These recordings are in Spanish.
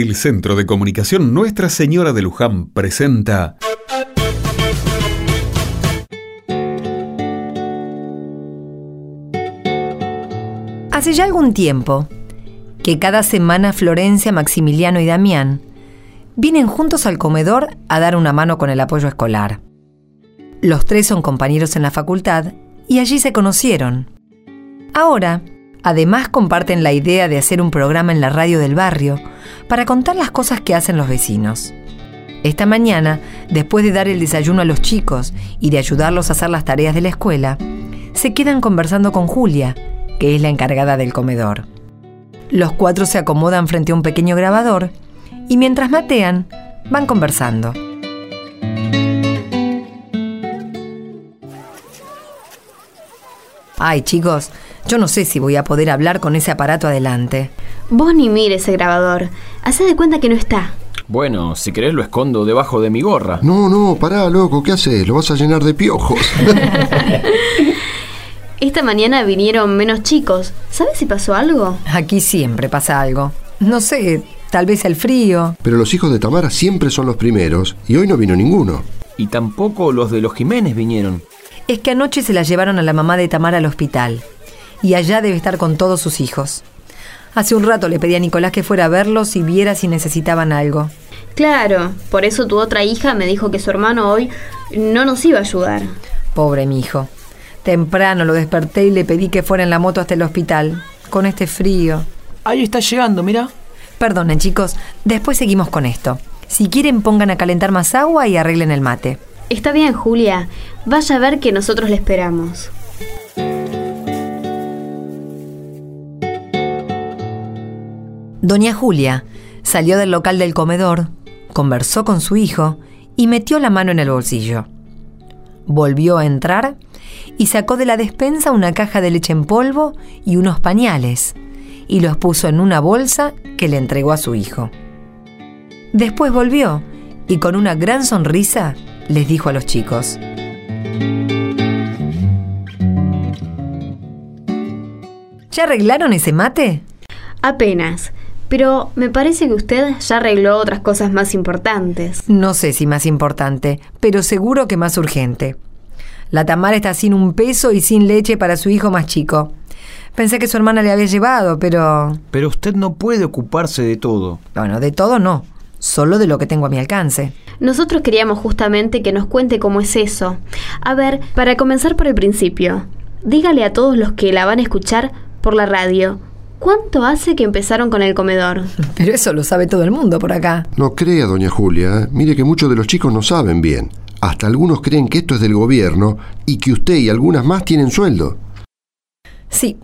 El Centro de Comunicación Nuestra Señora de Luján presenta Hace ya algún tiempo que cada semana Florencia, Maximiliano y Damián vienen juntos al comedor a dar una mano con el apoyo escolar. Los tres son compañeros en la facultad y allí se conocieron. Ahora, además comparten la idea de hacer un programa en la radio del barrio para contar las cosas que hacen los vecinos. Esta mañana, después de dar el desayuno a los chicos y de ayudarlos a hacer las tareas de la escuela, se quedan conversando con Julia, que es la encargada del comedor. Los cuatro se acomodan frente a un pequeño grabador y mientras matean, van conversando. Ay, chicos, yo no sé si voy a poder hablar con ese aparato adelante. Vos ni mires ese grabador. Hacé de cuenta que no está. Bueno, si querés lo escondo debajo de mi gorra. No, no, pará, loco, ¿qué haces? Lo vas a llenar de piojos. Esta mañana vinieron menos chicos. ¿Sabes si pasó algo? Aquí siempre pasa algo. No sé, tal vez el frío. Pero los hijos de Tamara siempre son los primeros y hoy no vino ninguno. Y tampoco los de los Jiménez vinieron. Es que anoche se la llevaron a la mamá de Tamara al hospital. Y allá debe estar con todos sus hijos. Hace un rato le pedí a Nicolás que fuera a verlos y viera si necesitaban algo. Claro, por eso tu otra hija me dijo que su hermano hoy no nos iba a ayudar. Pobre mi hijo. Temprano lo desperté y le pedí que fuera en la moto hasta el hospital, con este frío. Ahí está llegando, mira. Perdonen chicos, después seguimos con esto. Si quieren pongan a calentar más agua y arreglen el mate. Está bien, Julia. Vaya a ver que nosotros le esperamos. Doña Julia salió del local del comedor, conversó con su hijo y metió la mano en el bolsillo. Volvió a entrar y sacó de la despensa una caja de leche en polvo y unos pañales y los puso en una bolsa que le entregó a su hijo. Después volvió y con una gran sonrisa les dijo a los chicos, ¿Ya arreglaron ese mate? Apenas. Pero me parece que usted ya arregló otras cosas más importantes. No sé si más importante, pero seguro que más urgente. La Tamara está sin un peso y sin leche para su hijo más chico. Pensé que su hermana le había llevado, pero... Pero usted no puede ocuparse de todo. Bueno, de todo no. Solo de lo que tengo a mi alcance. Nosotros queríamos justamente que nos cuente cómo es eso. A ver, para comenzar por el principio, dígale a todos los que la van a escuchar por la radio, ¿cuánto hace que empezaron con el comedor? Pero eso lo sabe todo el mundo por acá. No crea, doña Julia. ¿eh? Mire que muchos de los chicos no saben bien. Hasta algunos creen que esto es del gobierno y que usted y algunas más tienen sueldo. Sí,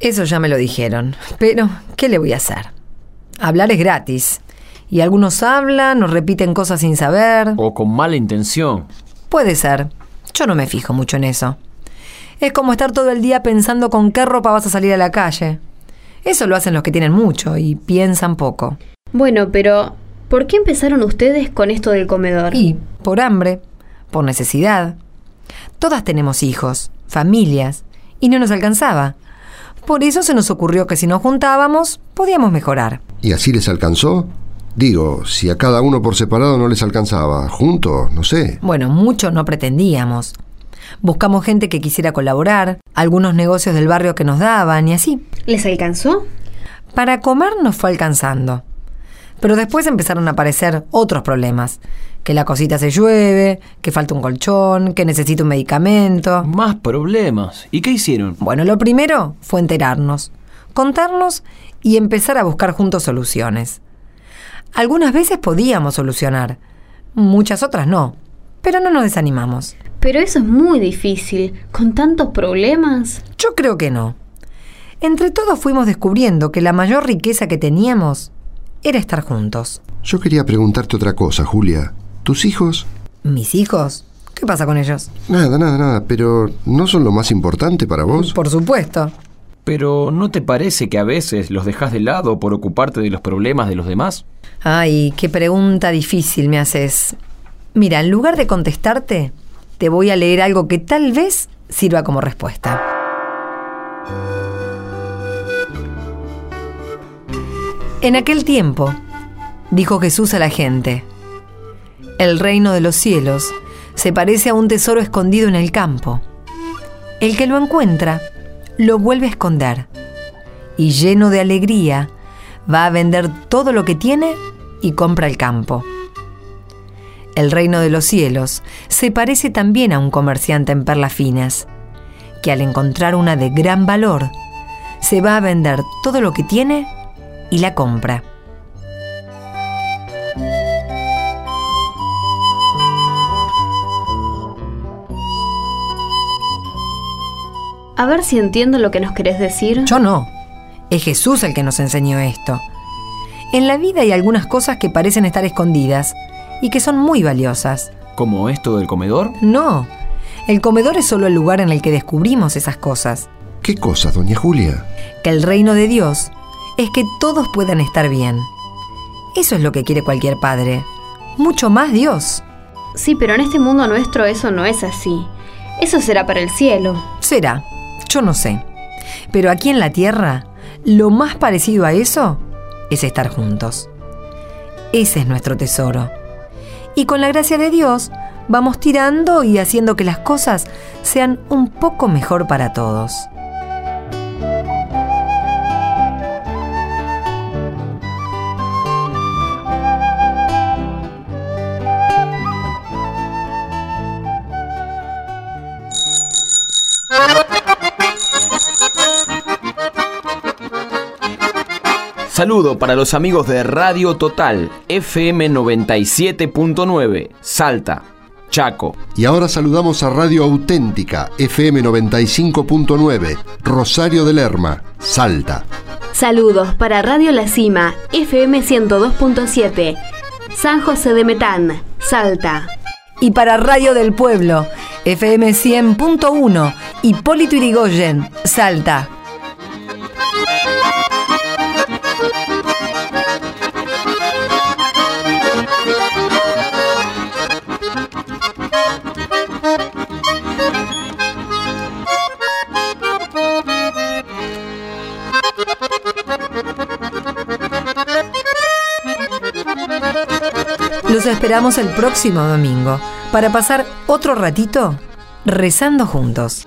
eso ya me lo dijeron. Pero, ¿qué le voy a hacer? Hablar es gratis. Y algunos hablan o repiten cosas sin saber. O con mala intención. Puede ser. Yo no me fijo mucho en eso. Es como estar todo el día pensando con qué ropa vas a salir a la calle. Eso lo hacen los que tienen mucho y piensan poco. Bueno, pero ¿por qué empezaron ustedes con esto del comedor? Y por hambre, por necesidad. Todas tenemos hijos, familias, y no nos alcanzaba. Por eso se nos ocurrió que si nos juntábamos, podíamos mejorar. ¿Y así les alcanzó? Digo, si a cada uno por separado no les alcanzaba, juntos, no sé. Bueno, mucho no pretendíamos. Buscamos gente que quisiera colaborar, algunos negocios del barrio que nos daban y así. ¿Les alcanzó? Para comer nos fue alcanzando. Pero después empezaron a aparecer otros problemas. Que la cosita se llueve, que falta un colchón, que necesita un medicamento. Más problemas. ¿Y qué hicieron? Bueno, lo primero fue enterarnos, contarnos y empezar a buscar juntos soluciones. Algunas veces podíamos solucionar, muchas otras no, pero no nos desanimamos. Pero eso es muy difícil, con tantos problemas. Yo creo que no. Entre todos fuimos descubriendo que la mayor riqueza que teníamos era estar juntos. Yo quería preguntarte otra cosa, Julia. ¿Tus hijos? ¿Mis hijos? ¿Qué pasa con ellos? Nada, nada, nada, pero ¿no son lo más importante para vos? Por supuesto. Pero ¿no te parece que a veces los dejas de lado por ocuparte de los problemas de los demás? Ay, qué pregunta difícil me haces. Mira, en lugar de contestarte, te voy a leer algo que tal vez sirva como respuesta. En aquel tiempo, dijo Jesús a la gente. El reino de los cielos se parece a un tesoro escondido en el campo. El que lo encuentra, lo vuelve a esconder. Y lleno de alegría, va a vender todo lo que tiene y compra el campo. El reino de los cielos se parece también a un comerciante en perlas finas, que al encontrar una de gran valor, se va a vender todo lo que tiene y la compra. A ver si entiendo lo que nos querés decir. Yo no. Es Jesús el que nos enseñó esto. En la vida hay algunas cosas que parecen estar escondidas y que son muy valiosas. ¿Como esto del comedor? No. El comedor es solo el lugar en el que descubrimos esas cosas. ¿Qué cosas, doña Julia? Que el reino de Dios es que todos puedan estar bien. Eso es lo que quiere cualquier padre. Mucho más Dios. Sí, pero en este mundo nuestro eso no es así. Eso será para el cielo. Será. Yo no sé. Pero aquí en la tierra, lo más parecido a eso es estar juntos. Ese es nuestro tesoro. Y con la gracia de Dios, vamos tirando y haciendo que las cosas sean un poco mejor para todos. Saludo para los amigos de Radio Total FM 97.9, Salta, Chaco. Y ahora saludamos a Radio Auténtica FM 95.9, Rosario de Lerma, Salta. Saludos para Radio La Cima FM 102.7, San José de Metán, Salta. Y para Radio del Pueblo FM 100.1, Hipólito Irigoyen, Salta. Los esperamos el próximo domingo para pasar otro ratito rezando juntos.